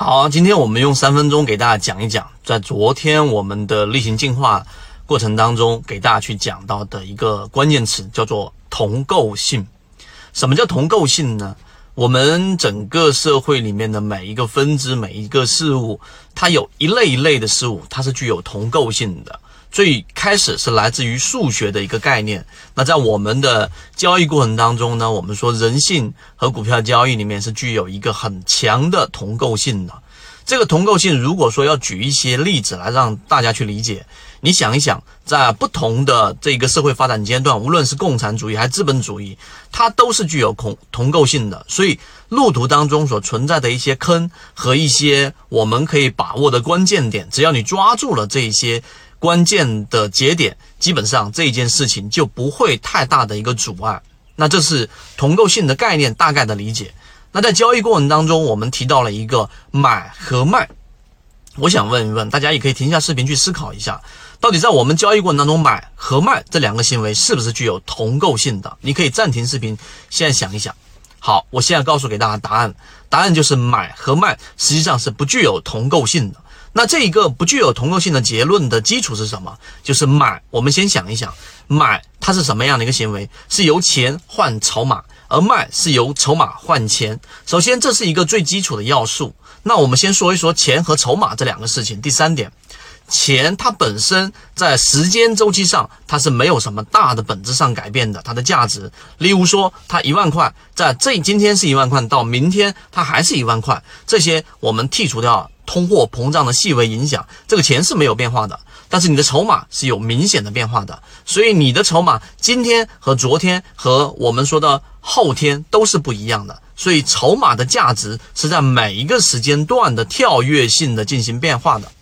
好，今天我们用三分钟给大家讲一讲，在昨天我们的例行进化过程当中，给大家去讲到的一个关键词叫做同构性。什么叫同构性呢？我们整个社会里面的每一个分支、每一个事物，它有一类一类的事物，它是具有同构性的。最开始是来自于数学的一个概念。那在我们的交易过程当中呢，我们说人性和股票交易里面是具有一个很强的同构性的。这个同构性，如果说要举一些例子来让大家去理解，你想一想，在不同的这个社会发展阶段，无论是共产主义还是资本主义，它都是具有同同构性的。所以路途当中所存在的一些坑和一些我们可以把握的关键点，只要你抓住了这一些。关键的节点，基本上这一件事情就不会太大的一个阻碍。那这是同构性的概念大概的理解。那在交易过程当中，我们提到了一个买和卖。我想问一问大家，也可以停下视频去思考一下，到底在我们交易过程当中，买和卖这两个行为是不是具有同构性的？你可以暂停视频，现在想一想。好，我现在告诉给大家答案，答案就是买和卖实际上是不具有同构性的。那这一个不具有同构性的结论的基础是什么？就是买。我们先想一想，买它是什么样的一个行为？是由钱换筹码，而卖是由筹码换钱。首先，这是一个最基础的要素。那我们先说一说钱和筹码这两个事情。第三点，钱它本身在时间周期上，它是没有什么大的本质上改变的，它的价值。例如说，它一万块，在这今天是一万块，到明天它还是一万块。这些我们剔除掉。通货膨胀的细微影响，这个钱是没有变化的，但是你的筹码是有明显的变化的，所以你的筹码今天和昨天和我们说的后天都是不一样的，所以筹码的价值是在每一个时间段的跳跃性的进行变化的。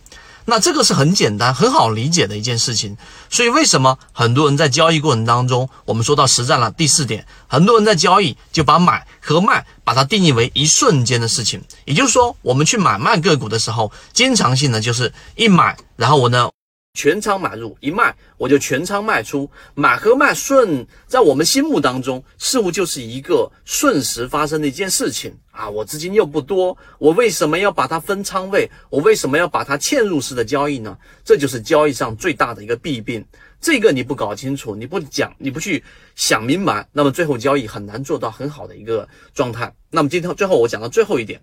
那这个是很简单、很好理解的一件事情，所以为什么很多人在交易过程当中，我们说到实战了第四点，很多人在交易就把买和卖把它定义为一瞬间的事情，也就是说，我们去买卖个股的时候，经常性的就是一买，然后我呢。全仓买入一卖，我就全仓卖出。买和卖顺，在我们心目当中，似乎就是一个瞬时发生的一件事情啊！我资金又不多，我为什么要把它分仓位？我为什么要把它嵌入式的交易呢？这就是交易上最大的一个弊病。这个你不搞清楚，你不讲，你不去想明白，那么最后交易很难做到很好的一个状态。那么今天最后我讲到最后一点。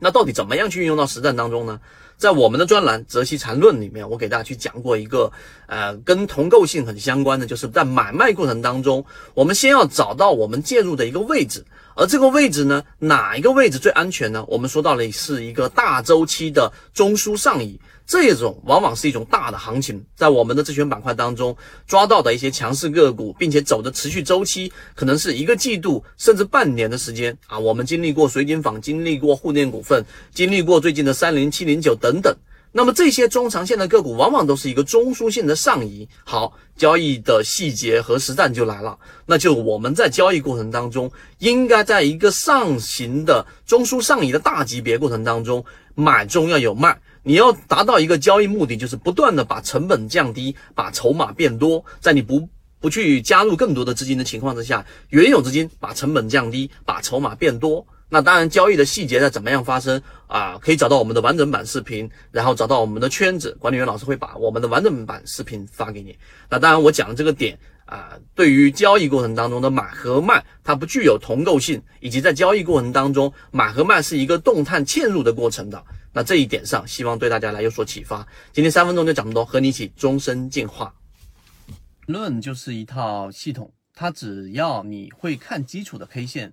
那到底怎么样去运用到实战当中呢？在我们的专栏《泽西禅论》里面，我给大家去讲过一个，呃，跟同构性很相关的，就是在买卖过程当中，我们先要找到我们介入的一个位置，而这个位置呢，哪一个位置最安全呢？我们说到了是一个大周期的中枢上移。这种往往是一种大的行情，在我们的自选板块当中抓到的一些强势个股，并且走的持续周期可能是一个季度甚至半年的时间啊。我们经历过水井坊，经历过沪电股份，经历过最近的三零七零九等等。那么这些中长线的个股，往往都是一个中枢性的上移。好，交易的细节和实战就来了，那就我们在交易过程当中，应该在一个上行的中枢上移的大级别过程当中，买中要有卖。你要达到一个交易目的，就是不断的把成本降低，把筹码变多，在你不不去加入更多的资金的情况之下，原有资金把成本降低，把筹码变多。那当然，交易的细节在怎么样发生啊？可以找到我们的完整版视频，然后找到我们的圈子管理员老师会把我们的完整版视频发给你。那当然，我讲的这个点啊，对于交易过程当中的买和卖，它不具有同构性，以及在交易过程当中买和卖是一个动态嵌入的过程的。那这一点上，希望对大家来有所启发。今天三分钟就讲这么多，和你一起终身进化。论就是一套系统，它只要你会看基础的 K 线、